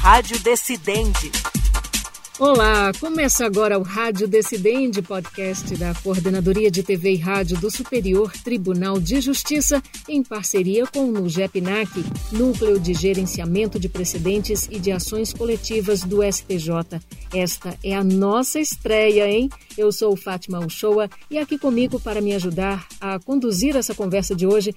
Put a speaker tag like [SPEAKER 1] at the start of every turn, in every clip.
[SPEAKER 1] Rádio Decidente.
[SPEAKER 2] Olá, começa agora o Rádio Decidente, podcast da Coordenadoria de TV e Rádio do Superior Tribunal de Justiça, em parceria com o NUGEPNAC, Núcleo de Gerenciamento de Precedentes e de Ações Coletivas do STJ. Esta é a nossa estreia, hein? Eu sou Fátima Uchoa e aqui comigo para me ajudar a conduzir essa conversa de hoje,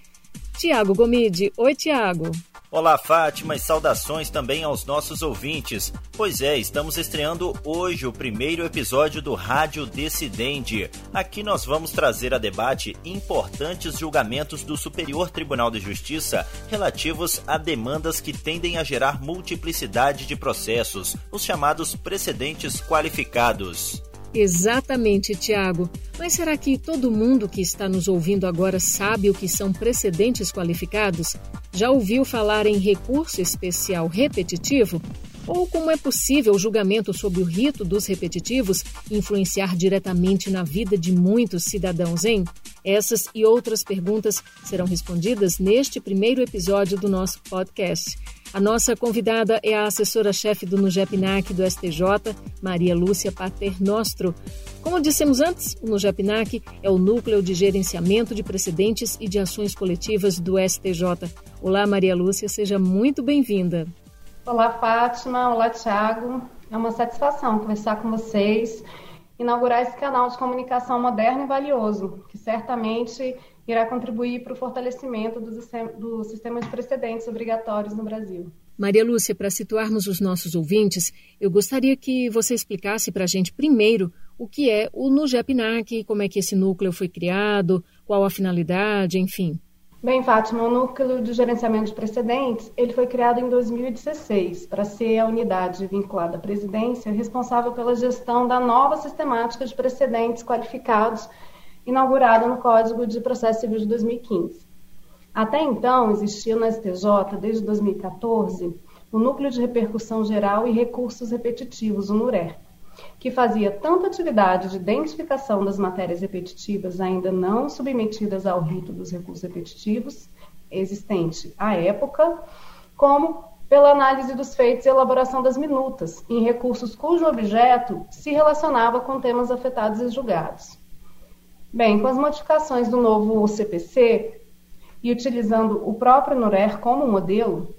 [SPEAKER 2] Tiago Gomide. Oi, Tiago.
[SPEAKER 3] Olá, Fátima, e saudações também aos nossos ouvintes. Pois é, estamos estreando hoje o primeiro episódio do Rádio Decidente. Aqui nós vamos trazer a debate importantes julgamentos do Superior Tribunal de Justiça relativos a demandas que tendem a gerar multiplicidade de processos, os chamados precedentes qualificados.
[SPEAKER 2] Exatamente, Tiago. Mas será que todo mundo que está nos ouvindo agora sabe o que são precedentes qualificados? Já ouviu falar em recurso especial repetitivo? Ou como é possível o julgamento sob o rito dos repetitivos influenciar diretamente na vida de muitos cidadãos, hein? Essas e outras perguntas serão respondidas neste primeiro episódio do nosso podcast. A nossa convidada é a assessora-chefe do NUGEPNAC do STJ, Maria Lúcia Paternostro. Como dissemos antes, o NUGEPNAC é o Núcleo de Gerenciamento de Precedentes e de Ações Coletivas do STJ. Olá, Maria Lúcia, seja muito bem-vinda.
[SPEAKER 4] Olá, Fátima. Olá, Tiago. É uma satisfação conversar com vocês, inaugurar esse canal de comunicação moderno e valioso, que certamente irá contribuir para o fortalecimento do sistema, do sistema de precedentes obrigatórios no Brasil.
[SPEAKER 2] Maria Lúcia, para situarmos os nossos ouvintes, eu gostaria que você explicasse para a gente primeiro o que é o NUGEPNAC, como é que esse núcleo foi criado, qual a finalidade, enfim.
[SPEAKER 4] Bem, Fátima, o Núcleo de Gerenciamento de Precedentes ele foi criado em 2016 para ser a unidade vinculada à presidência responsável pela gestão da nova sistemática de precedentes qualificados inaugurada no Código de Processo Civil de 2015. Até então, existia no STJ, desde 2014, o Núcleo de Repercussão Geral e Recursos Repetitivos, o NURER, que fazia tanto atividade de identificação das matérias repetitivas ainda não submetidas ao rito dos recursos repetitivos, existente à época, como pela análise dos feitos e elaboração das minutas, em recursos cujo objeto se relacionava com temas afetados e julgados. Bem, com as modificações do novo CPC e utilizando o próprio NURER como modelo,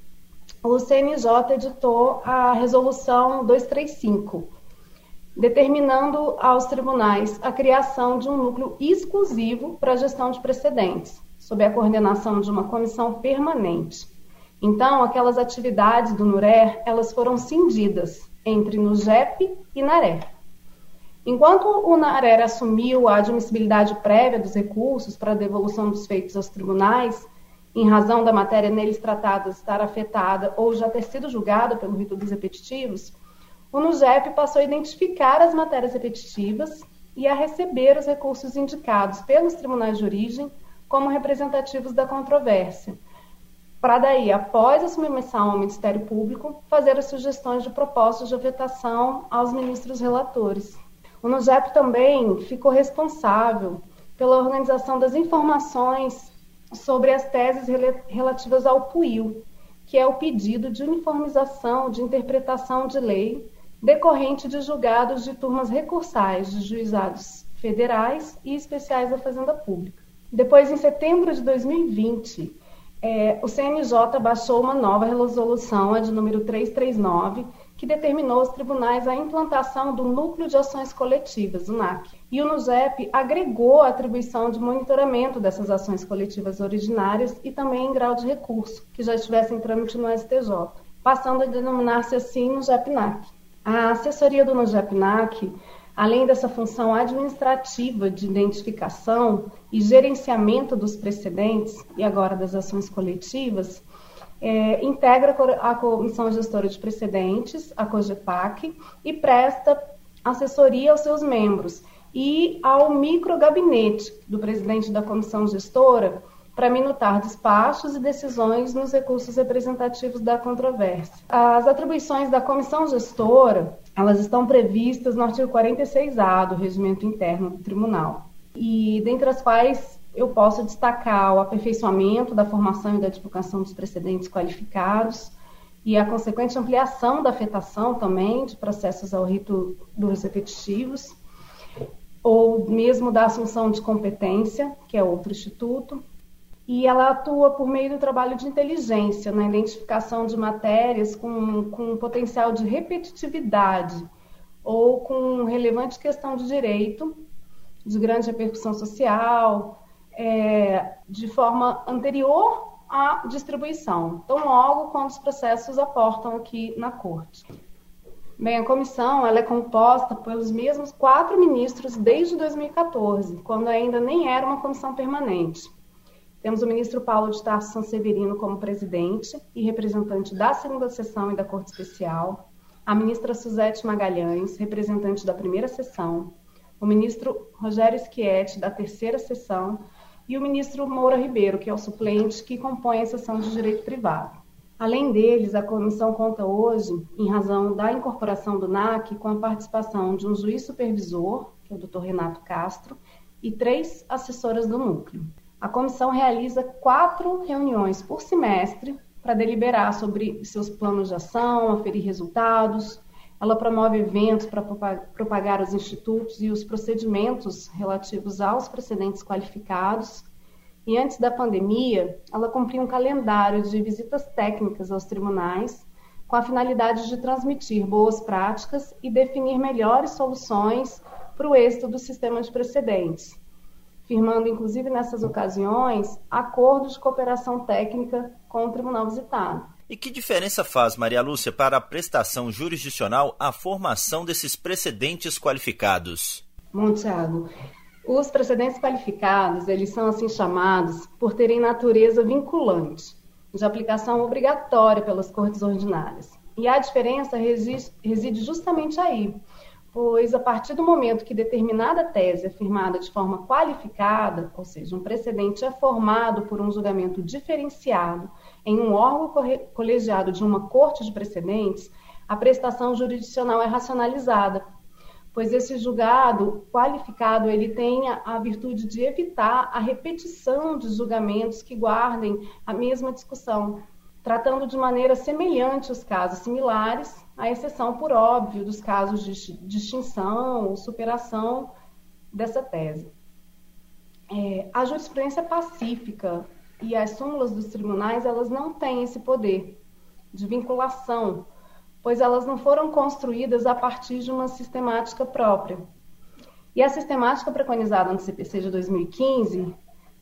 [SPEAKER 4] o CNJ editou a Resolução 235, determinando aos tribunais a criação de um núcleo exclusivo para a gestão de precedentes, sob a coordenação de uma comissão permanente. Então, aquelas atividades do NURER, elas foram cindidas entre NUGEP e NARER. Enquanto o NARER assumiu a admissibilidade prévia dos recursos para a devolução dos feitos aos tribunais, em razão da matéria neles tratada estar afetada ou já ter sido julgada pelo rito dos repetitivos, o NUGEP passou a identificar as matérias repetitivas e a receber os recursos indicados pelos tribunais de origem como representativos da controvérsia, para daí, após a submissão ao Ministério Público, fazer as sugestões de propostas de afetação aos ministros relatores. O NUGEP também ficou responsável pela organização das informações sobre as teses relativas ao PUIL, que é o pedido de uniformização de interpretação de lei decorrente de julgados de turmas recursais de juizados federais e especiais da Fazenda Pública. Depois, em setembro de 2020, é, o CNJ baixou uma nova resolução, a de número 339, que determinou aos tribunais a implantação do Núcleo de Ações Coletivas, o NAC. E o NUGEP agregou a atribuição de monitoramento dessas ações coletivas originárias e também em grau de recurso, que já estivessem em trâmite no STJ, passando a denominar-se assim NUGEP-NAC. A assessoria do NUGEP-NAC, além dessa função administrativa de identificação e gerenciamento dos precedentes e agora das ações coletivas, é, integra a Comissão Gestora de Precedentes, a COGEPAC, e presta assessoria aos seus membros e ao microgabinete do presidente da Comissão Gestora para minutar despachos e decisões nos recursos representativos da controvérsia. As atribuições da Comissão Gestora, elas estão previstas no artigo 46A do Regimento Interno do Tribunal, e dentre as quais eu posso destacar o aperfeiçoamento da formação e da divulgação dos precedentes qualificados, e a consequente ampliação da afetação também de processos ao rito dos repetitivos, ou mesmo da assunção de competência, que é outro instituto, e ela atua por meio do trabalho de inteligência, na identificação de matérias com, com potencial de repetitividade ou com relevante questão de direito, de grande repercussão social, é, de forma anterior à distribuição, tão logo quando os processos aportam aqui na Corte. Bem, a comissão ela é composta pelos mesmos quatro ministros desde 2014, quando ainda nem era uma comissão permanente. Temos o ministro Paulo de Tarso Sanseverino como presidente e representante da segunda sessão e da Corte Especial, a ministra Suzete Magalhães, representante da primeira sessão, o ministro Rogério Schietti, da terceira sessão, e o ministro Moura Ribeiro, que é o suplente que compõe a sessão de direito privado. Além deles, a comissão conta hoje, em razão da incorporação do NAC, com a participação de um juiz supervisor, que é o Dr. Renato Castro, e três assessoras do núcleo. A comissão realiza quatro reuniões por semestre para deliberar sobre seus planos de ação, aferir resultados. Ela promove eventos para propagar os institutos e os procedimentos relativos aos precedentes qualificados. E antes da pandemia, ela cumpria um calendário de visitas técnicas aos tribunais, com a finalidade de transmitir boas práticas e definir melhores soluções para o êxito do sistema de precedentes firmando, inclusive nessas ocasiões, acordos de cooperação técnica com o tribunal visitado.
[SPEAKER 3] E que diferença faz, Maria Lúcia, para a prestação jurisdicional a formação desses precedentes qualificados?
[SPEAKER 4] Bom, Tiago, os precedentes qualificados, eles são assim chamados por terem natureza vinculante, de aplicação obrigatória pelas cortes ordinárias. E a diferença reside justamente aí, pois a partir do momento que determinada tese é firmada de forma qualificada, ou seja, um precedente é formado por um julgamento diferenciado em um órgão colegiado de uma corte de precedentes, a prestação jurisdicional é racionalizada, pois esse julgado qualificado ele tem a, virtude de evitar a repetição de julgamentos que guardem a mesma discussão, tratando de maneira semelhante os casos similares à exceção, por óbvio, dos casos de extinção ou superação dessa tese. É, a jurisprudência pacífica e as súmulas dos tribunais, elas não têm esse poder de vinculação, pois elas não foram construídas a partir de uma sistemática própria. E a sistemática preconizada no CPC de 2015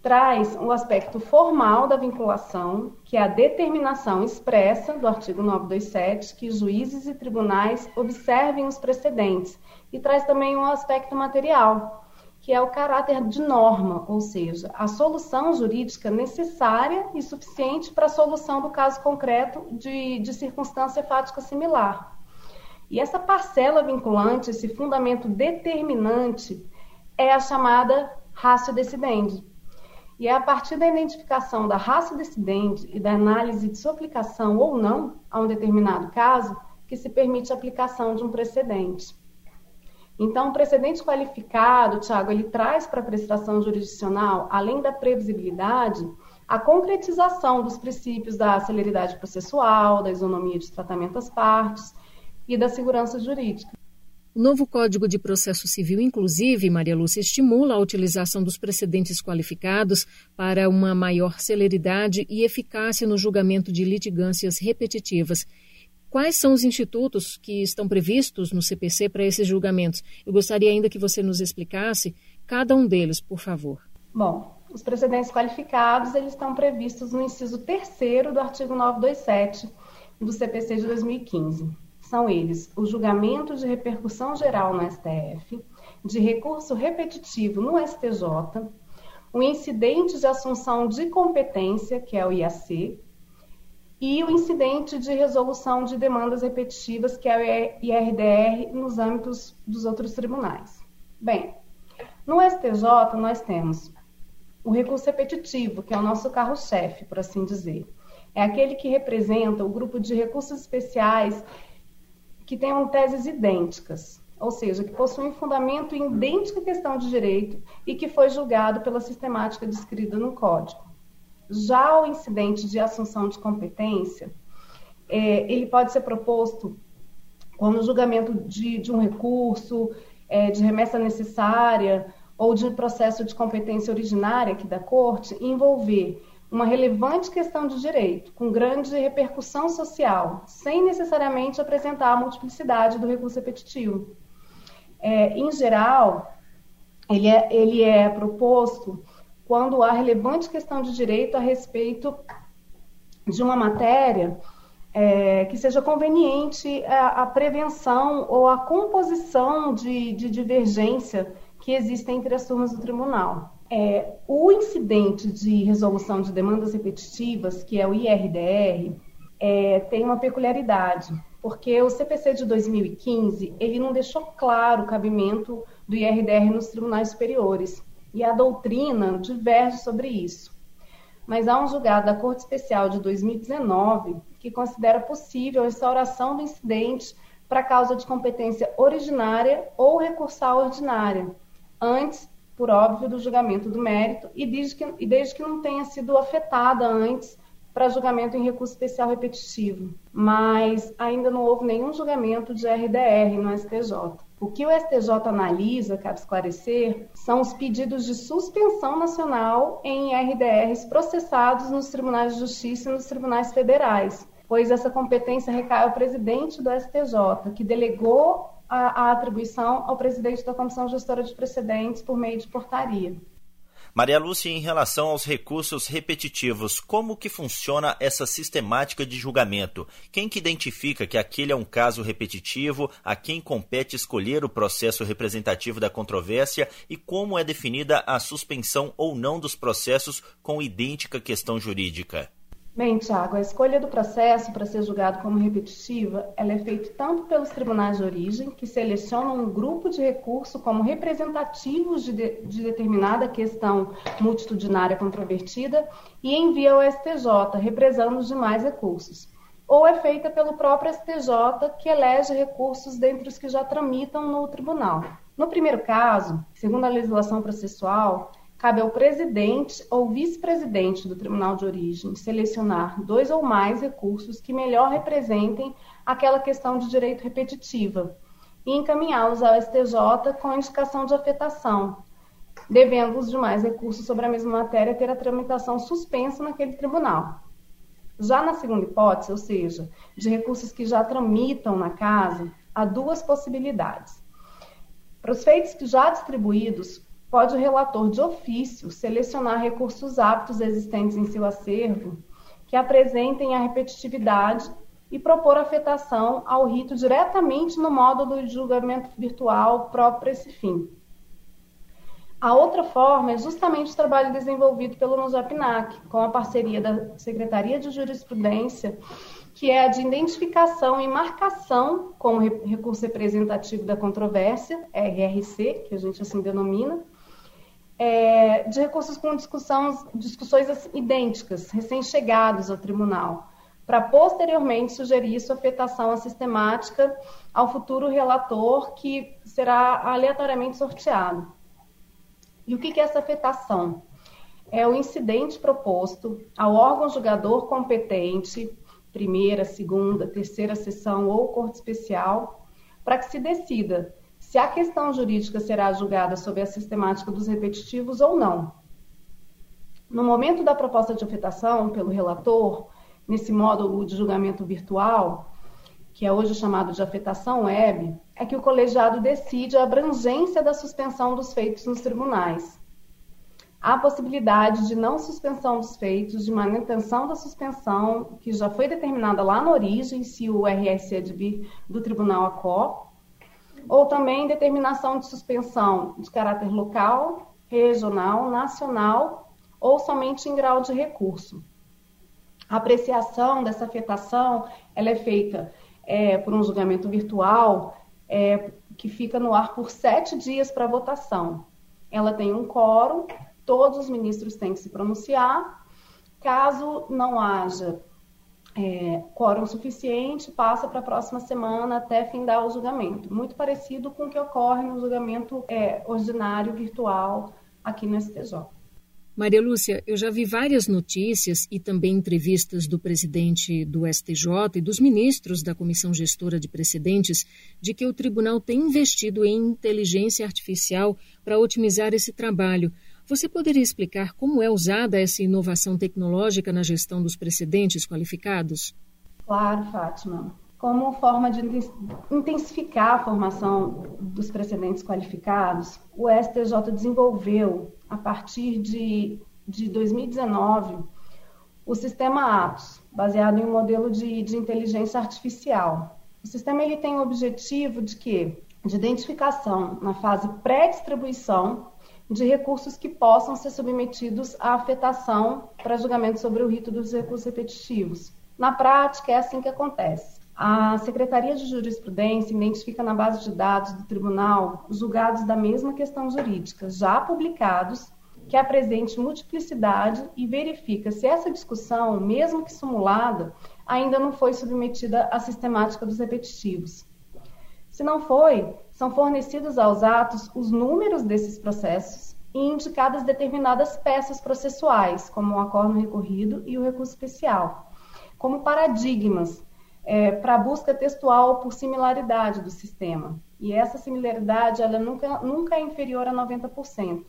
[SPEAKER 4] traz o aspecto formal da vinculação, que é a determinação expressa do artigo 927 que juízes e tribunais observem os precedentes, e traz também um aspecto material, que é o caráter de norma, ou seja, a solução jurídica necessária e suficiente para a solução do caso concreto de, de circunstância fática similar. E essa parcela vinculante, esse fundamento determinante, é a chamada ratio decidendi e é a partir da identificação da raça decidente e da análise de sua aplicação ou não a um determinado caso que se permite a aplicação de um precedente. Então, o precedente qualificado, Tiago, ele traz para a prestação jurisdicional, além da previsibilidade, a concretização dos princípios da celeridade processual, da isonomia de tratamento às partes e da segurança jurídica.
[SPEAKER 2] O novo Código de Processo Civil, inclusive, Maria Lúcia, estimula a utilização dos precedentes qualificados para uma maior celeridade e eficácia no julgamento de litigâncias repetitivas. Quais são os institutos que estão previstos no CPC para esses julgamentos? Eu gostaria ainda que você nos explicasse cada um deles, por favor.
[SPEAKER 4] Bom, os precedentes qualificados eles estão previstos no inciso 3 do artigo 927 do CPC de 2015 são eles o julgamento de repercussão geral no STF, de recurso repetitivo no STJ, o incidente de assunção de competência, que é o IAC, e o incidente de resolução de demandas repetitivas, que é o IRDR, nos âmbitos dos outros tribunais. Bem, no STJ nós temos o recurso repetitivo, que é o nosso carro-chefe, por assim dizer. É aquele que representa o grupo de recursos especiais que tenham teses idênticas, ou seja, que possuem fundamento em idêntica questão de direito e que foi julgado pela sistemática descrita no Código. Já o incidente de assunção de competência é, ele pode ser proposto quando o julgamento de, de um recurso, é, de remessa necessária ou de processo de competência originária aqui da Corte envolver uma relevante questão de direito, com grande repercussão social, sem necessariamente apresentar a multiplicidade do recurso repetitivo. É, em geral, ele é, ele é proposto quando há relevante questão de direito a respeito de uma matéria é, que seja conveniente a, a, prevenção ou a composição de, de, divergência que existem entre as turmas do tribunal. É, o incidente de resolução de demandas repetitivas, que é o IRDR, é, tem uma peculiaridade, porque o CPC de 2015 ele não deixou claro o cabimento do IRDR nos tribunais superiores e a doutrina diverge sobre isso. Mas há um julgado da Corte Especial de 2019 que considera possível a instauração do incidente para causa de competência originária ou recursal ordinária, antes, por óbvio, do julgamento do mérito e desde que, e desde que não tenha sido afetada antes para julgamento em recurso especial repetitivo. Mas ainda não houve nenhum julgamento de RDR no STJ. O que o STJ analisa, cabe esclarecer, são os pedidos de suspensão nacional em RDRs processados nos tribunais de justiça e nos tribunais federais, pois essa competência recai ao presidente do STJ, que delegou a, a atribuição ao presidente da Comissão Gestora de Precedentes por meio de portaria.
[SPEAKER 3] Maria Lúcia, em relação aos recursos repetitivos, como que funciona essa sistemática de julgamento? Quem que identifica que aquele é um caso repetitivo, a quem compete escolher o processo representativo da controvérsia e como é definida a suspensão ou não dos processos com idêntica questão jurídica?
[SPEAKER 4] Bem, Tiago, a escolha do processo para ser julgado como repetitiva, ela é feita tanto pelos tribunais de origem, que selecionam um grupo de recurso como representativos de, de, de determinada questão multitudinária controvertida e envia ao STJ, represando os demais recursos. Ou é feita pelo próprio STJ, que elege recursos dentre os que já tramitam no tribunal. No primeiro caso, segundo a legislação processual, cabe ao presidente ou vice-presidente do tribunal de origem selecionar dois ou mais recursos que melhor representem aquela questão de direito repetitiva e encaminhá-los ao STJ com indicação de afetação, devendo os demais recursos sobre a mesma matéria ter a tramitação suspensa naquele tribunal. Já na segunda hipótese, ou seja, de recursos que já tramitam na casa, há duas possibilidades. Para os feitos que já distribuídos, pode o relator de ofício selecionar recursos aptos existentes em seu acervo que apresentem a repetitividade e propor afetação ao rito diretamente no módulo de julgamento virtual próprio para esse fim. A outra forma é justamente o trabalho desenvolvido pelo NUSAPNAC, com a parceria da Secretaria de Jurisprudência, que é a de identificação e marcação como recurso representativo da controvérsia, RRC, que a gente assim denomina, é, de recursos com discussões idênticas, recém-chegados ao tribunal, para posteriormente sugerir sua afetação sistemática ao futuro relator que será aleatoriamente sorteado. E o que é essa afetação? É o incidente proposto ao órgão julgador competente, primeira, segunda, terceira sessão ou corte especial, para que se decida se a questão jurídica será julgada sob a sistemática dos repetitivos ou não. No momento da proposta de afetação pelo relator, nesse módulo de julgamento virtual, que é hoje chamado de afetação web, é que o colegiado decide a abrangência da suspensão dos feitos nos tribunais. Há possibilidade de não suspensão dos feitos, de manutenção da suspensão, que já foi determinada lá na origem, se o RSC advir do tribunal ACO, ou também determinação de suspensão de caráter local, regional, nacional ou somente em grau de recurso. A apreciação dessa afetação ela é feita é, por um julgamento virtual é, que fica no ar por sete dias para votação. Ela tem um quórum, todos os ministros têm que se pronunciar. Caso não haja é, quórum suficiente, passa para a próxima semana até findar o julgamento. Muito parecido com o que ocorre no julgamento é, ordinário virtual aqui no STJ.
[SPEAKER 2] Maria Lúcia, eu já vi várias notícias e também entrevistas do presidente do STJ e dos ministros da Comissão Gestora de Precedentes de que o tribunal tem investido em inteligência artificial para otimizar esse trabalho. Você poderia explicar como é usada essa inovação tecnológica na gestão dos precedentes qualificados?
[SPEAKER 4] Claro, Fátima. Como forma de intensificar a formação dos precedentes qualificados, o STJ desenvolveu a partir de, de 2019, o sistema Atos, baseado em um modelo de, de inteligência artificial. O sistema ele tem o objetivo de que de identificação na fase pré-distribuição de recursos que possam ser submetidos à afetação para julgamento sobre o rito dos recursos repetitivos. Na prática, é assim que acontece. A Secretaria de Jurisprudência identifica na base de dados do tribunal julgados da mesma questão jurídica, já publicados, que apresente multiplicidade e verifica se essa discussão, mesmo que simulada, ainda não foi submetida à sistemática dos repetitivos. Se não foi, são fornecidos aos atos os números desses processos e indicadas determinadas peças processuais, como o acordo recorrido e o recurso especial, como paradigmas é, para busca textual por similaridade do sistema. E essa similaridade ela nunca, nunca é inferior a 90%.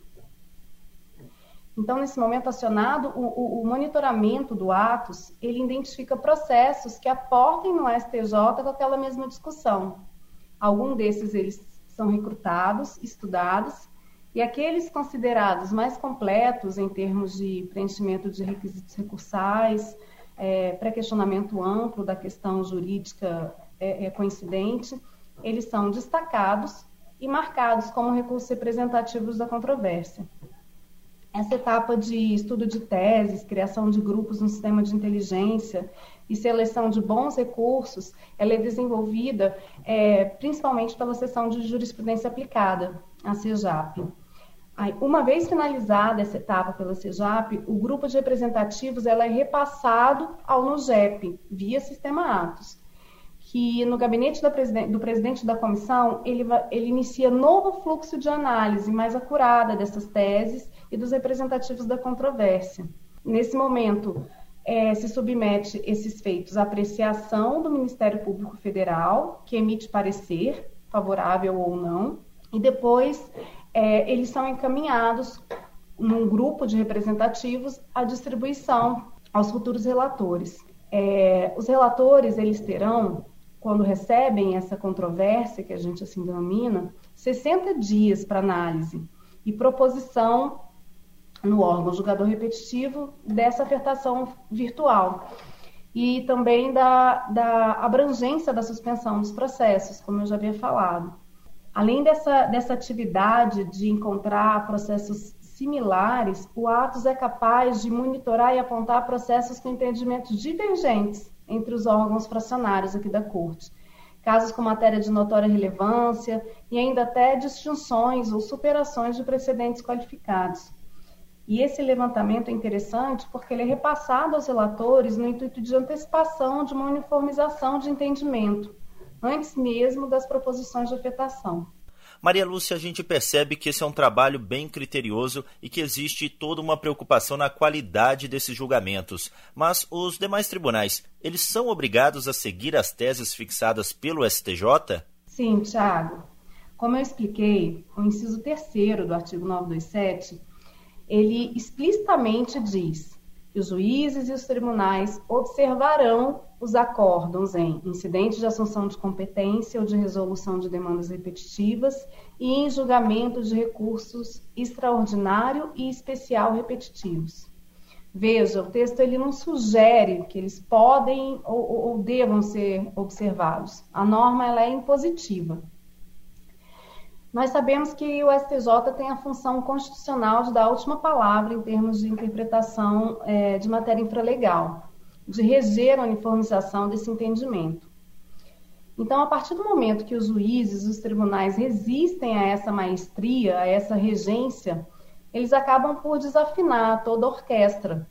[SPEAKER 4] Então, nesse momento acionado, o, o, monitoramento do Atos, ele identifica processos que aportem no STJ com aquela mesma discussão. Alguns desses eles são recrutados, estudados, e aqueles considerados mais completos em termos de preenchimento de requisitos recursais, é, pré-questionamento amplo da questão jurídica é, é, coincidente, eles são destacados e marcados como recursos representativos da controvérsia. Essa etapa de estudo de teses, criação de grupos no sistema de inteligência e seleção de bons recursos, ela é desenvolvida é, principalmente pela seção de jurisprudência aplicada, a CEJAP. Aí, uma vez finalizada essa etapa pela CEJAP, o grupo de representativos ela é repassado ao NUGEP, via sistema Atos, que no gabinete presidente, do presidente da comissão, ele, ele inicia novo fluxo de análise mais acurada dessas teses e dos representativos da controvérsia. Nesse momento, é, se submete esses feitos à apreciação do Ministério Público Federal, que emite parecer, favorável ou não, e depois é, eles são encaminhados num grupo de representativos à distribuição aos futuros relatores. É, os relatores eles terão, quando recebem essa controvérsia que a gente assim denomina, 60 dias para análise e proposição no órgão julgador repetitivo dessa afetação virtual e também da, da abrangência da suspensão dos processos, como eu já havia falado. Além dessa, dessa atividade de encontrar processos similares, o Atos é capaz de monitorar e apontar processos com entendimentos divergentes entre os órgãos fracionários aqui da Corte. Casos com matéria de notória relevância e ainda até distinções ou superações de precedentes qualificados. E esse levantamento é interessante porque ele é repassado aos relatores no intuito de antecipação de uma uniformização de entendimento, antes mesmo das proposições de afetação.
[SPEAKER 3] Maria Lúcia, a gente percebe que esse é um trabalho bem criterioso e que existe toda uma preocupação na qualidade desses julgamentos. Mas os demais tribunais, eles são obrigados a seguir as teses fixadas pelo STJ?
[SPEAKER 4] Sim, Tiago. Como eu expliquei, o inciso terceiro do artigo 927, ele explicitamente diz que os juízes e os tribunais observarão os acórdãos em incidentes de assunção de competência ou de resolução de demandas repetitivas e em julgamento de recursos extraordinário e especial repetitivos. Veja, o texto ele não sugere que eles podem ou, ou devam ser observados. A norma ela é impositiva. Nós sabemos que o STJ tem a função constitucional de dar a última palavra em termos de interpretação é, de matéria infralegal de reger a uniformização desse entendimento. Então, a partir do momento que os juízes, os tribunais resistem a essa maestria, a essa regência, eles acabam por desafinar toda a orquestra.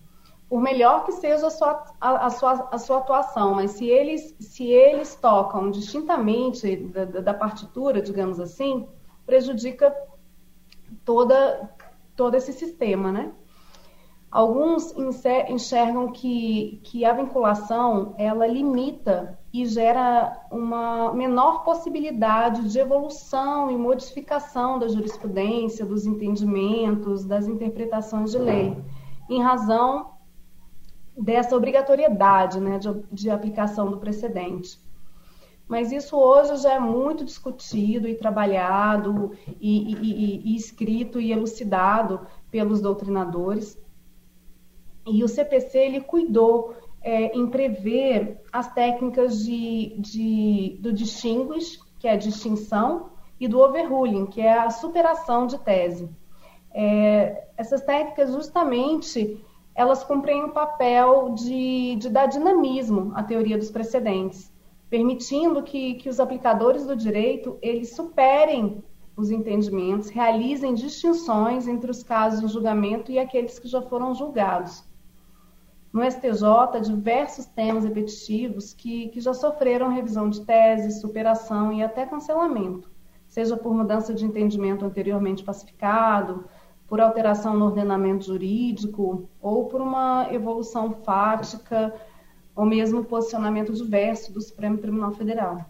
[SPEAKER 4] Por melhor que seja a sua, a, a sua, a sua atuação, mas se eles, se eles tocam distintamente da, da partitura, digamos assim, prejudica toda, todo esse sistema, né? Alguns enxergam que, que a vinculação ela limita e gera uma menor possibilidade de evolução e modificação da jurisprudência, dos entendimentos, das interpretações de lei, em razão dessa obrigatoriedade né, de, de aplicação do precedente. Mas isso hoje já é muito discutido e trabalhado e, e, e, escrito e elucidado pelos doutrinadores. E o CPC ele cuidou é, em prever as técnicas de, de, do distinguish, que é a distinção, e do overruling, que é a superação de tese. É, essas técnicas justamente elas cumprem o papel de, de dar dinamismo à teoria dos precedentes, permitindo que, que os aplicadores do direito eles superem os entendimentos, realizem distinções entre os casos de julgamento e aqueles que já foram julgados. No STJ, diversos temas repetitivos que, que já sofreram revisão de tese, superação e até cancelamento, seja por mudança de entendimento anteriormente pacificado, por alteração no ordenamento jurídico ou por uma evolução fática ou mesmo posicionamento diverso do Supremo Tribunal Federal.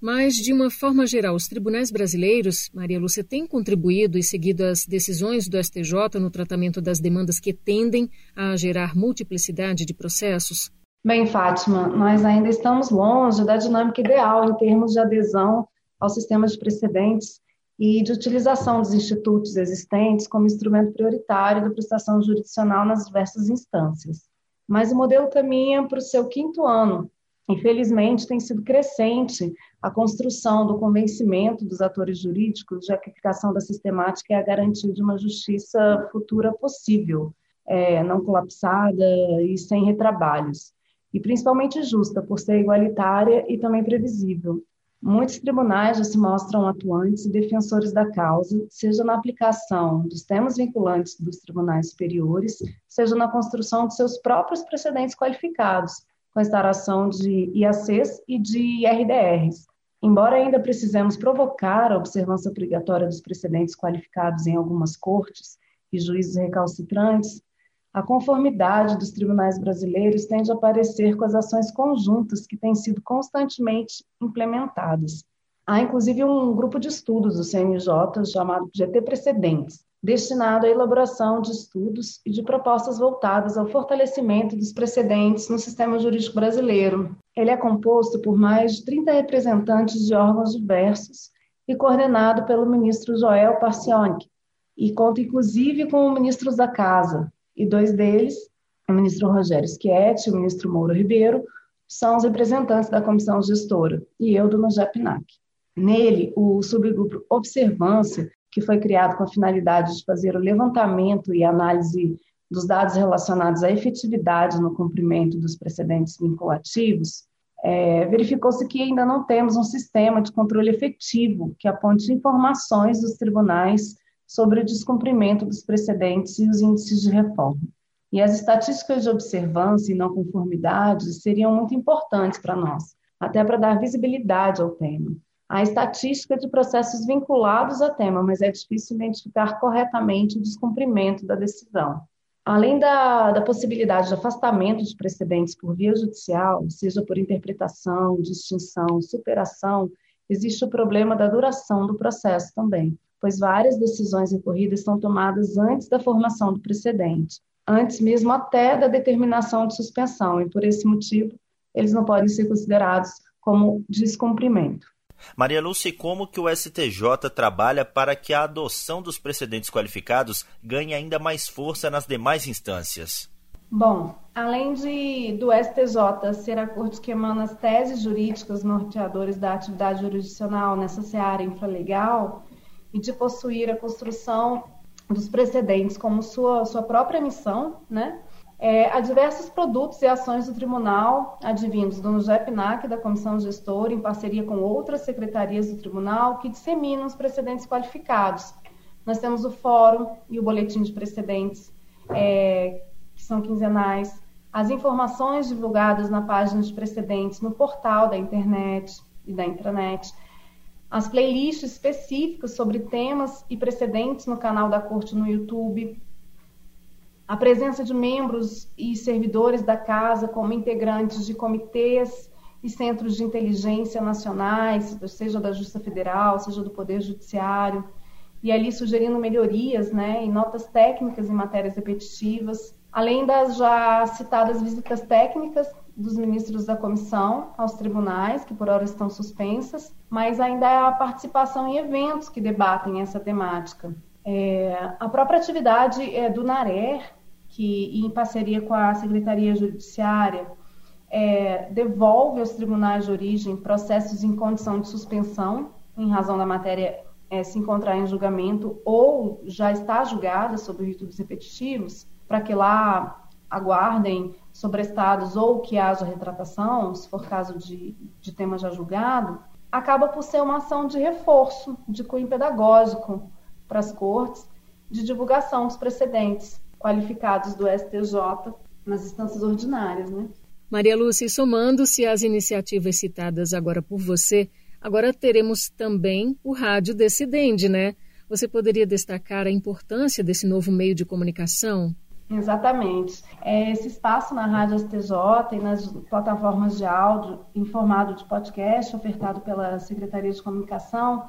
[SPEAKER 2] Mas, de uma forma geral, os tribunais brasileiros, Maria Lúcia, têm contribuído e seguido as decisões do STJ no tratamento das demandas que tendem a gerar multiplicidade de processos?
[SPEAKER 4] Bem, Fátima, nós ainda estamos longe da dinâmica ideal em termos de adesão ao sistema de precedentes e de utilização dos institutos existentes como instrumento prioritário da prestação jurisdicional nas diversas instâncias. Mas o modelo caminha para o seu quinto ano. Infelizmente, tem sido crescente a construção do convencimento dos atores jurídicos de que a aplicação da sistemática é a garantia de uma justiça futura possível, é, não colapsada e sem retrabalhos, e principalmente justa, por ser igualitária e também previsível. Muitos tribunais já se mostram atuantes e defensores da causa, seja na aplicação dos temas vinculantes dos tribunais superiores, seja na construção de seus próprios precedentes qualificados, com a instalação de IACs e de RDRs. Embora ainda precisemos provocar a observância obrigatória dos precedentes qualificados em algumas cortes e juízes recalcitrantes, a conformidade dos tribunais brasileiros tende a aparecer com as ações conjuntas que têm sido constantemente implementadas. Há, inclusive, um grupo de estudos do CNJ chamado GT Precedentes, destinado à elaboração de estudos e de propostas voltadas ao fortalecimento dos precedentes no sistema jurídico brasileiro. Ele é composto por mais de 30 representantes de órgãos diversos e coordenado pelo ministro Joel Parcionic, e conta inclusive com ministros da Casa, e dois deles, o ministro Rogério Schietti e o ministro Moura Ribeiro, são os representantes da comissão gestora, e eu do NOJEPNAC. Nele, o subgrupo Observância, que foi criado com a finalidade de fazer o levantamento e análise dos dados relacionados à efetividade no cumprimento dos precedentes vinculativos, é, verificou-se que ainda não temos um sistema de controle efetivo que aponte informações dos tribunais sobre o descumprimento dos precedentes e os índices de reforma. E as estatísticas de observância e não conformidade seriam muito importantes para nós, até para dar visibilidade ao tema. Há estatística de processos vinculados ao tema, mas é difícil identificar corretamente o descumprimento da decisão. Além da, da possibilidade de afastamento de precedentes por via judicial, seja por interpretação, distinção, superação, existe o problema da duração do processo também pois várias decisões recorridas são tomadas antes da formação do precedente, antes mesmo até da determinação de suspensão, e por esse motivo eles não podem ser considerados como descumprimento.
[SPEAKER 3] Maria Lúcia, como que o STJ trabalha para que a adoção dos precedentes qualificados ganhe ainda mais força nas demais instâncias?
[SPEAKER 4] Bom, além de do STJ ser a corte que emana as teses jurídicas norteadoras da atividade jurisdicional nessa seara infralegal, e de possuir a construção dos precedentes como sua, sua própria missão, né? É, há diversos produtos e ações do tribunal advindos do JEPNAC, da Comissão Gestora, em parceria com outras secretarias do tribunal, que disseminam os precedentes qualificados. Nós temos o fórum e o boletim de precedentes, é, que são quinzenais, as informações divulgadas na página de precedentes no portal da internet e da intranet, as playlists específicas sobre temas e precedentes no canal da Corte no YouTube, a presença de membros e servidores da casa como integrantes de comitês e centros de inteligência nacionais, seja da Justiça Federal, seja do Poder Judiciário, e ali sugerindo melhorias né, e notas técnicas em matérias repetitivas, além das já citadas visitas técnicas dos ministros da comissão aos tribunais, que por hora estão suspensas, mas ainda há a participação em eventos que debatem essa temática. É, a própria atividade é, do NARER, que, em parceria com a Secretaria Judiciária, é, devolve aos tribunais de origem processos em condição de suspensão, em razão da matéria é, se encontrar em julgamento ou já está julgada sob o rito dos repetitivos, para que lá aguardem sobrestados ou que haja retratação, se for caso de, de tema já julgado, acaba por ser uma ação de reforço, de cunho pedagógico para as cortes, de divulgação dos precedentes qualificados do STJ nas instâncias ordinárias, né?
[SPEAKER 2] Maria Lúcia, somando-se às iniciativas citadas agora por você, agora teremos também o Rádio Decidende, né? Você poderia destacar a importância desse novo meio de comunicação?
[SPEAKER 4] Exatamente. É esse espaço na Rádio STJ e nas plataformas de áudio em formato de podcast ofertado pela Secretaria de Comunicação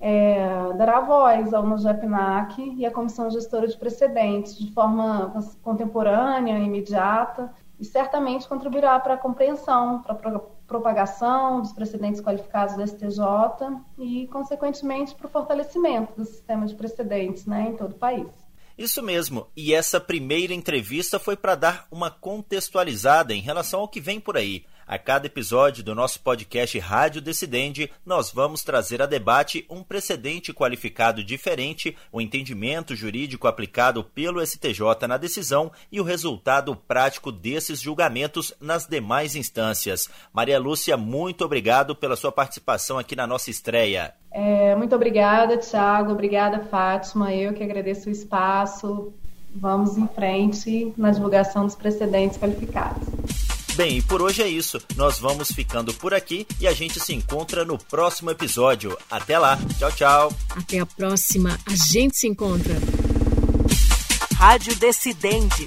[SPEAKER 4] é, dará voz ao NUJEPNAC e à Comissão Gestora de Precedentes de forma contemporânea, imediata, e certamente contribuirá para a compreensão, para a propagação dos precedentes qualificados do STJ e, consequentemente, para o fortalecimento do sistema de precedentes né, em todo o país.
[SPEAKER 3] Isso mesmo, e essa primeira entrevista foi para dar uma contextualizada em relação ao que vem por aí. A cada episódio do nosso podcast Rádio Decidente, nós vamos trazer a debate um precedente qualificado diferente, o entendimento jurídico aplicado pelo STJ na decisão e o resultado prático desses julgamentos nas demais instâncias. Maria Lúcia, muito obrigado pela sua participação aqui na nossa estreia.
[SPEAKER 4] É, muito obrigada, Tiago. Obrigada, Fátima. Eu que agradeço o espaço. Vamos em frente na divulgação dos precedentes qualificados.
[SPEAKER 3] Bem, e por hoje é isso. Nós vamos ficando por aqui e a gente se encontra no próximo episódio. Até lá. Tchau, tchau.
[SPEAKER 2] Até a próxima. A gente se encontra.
[SPEAKER 1] Rádio Decidente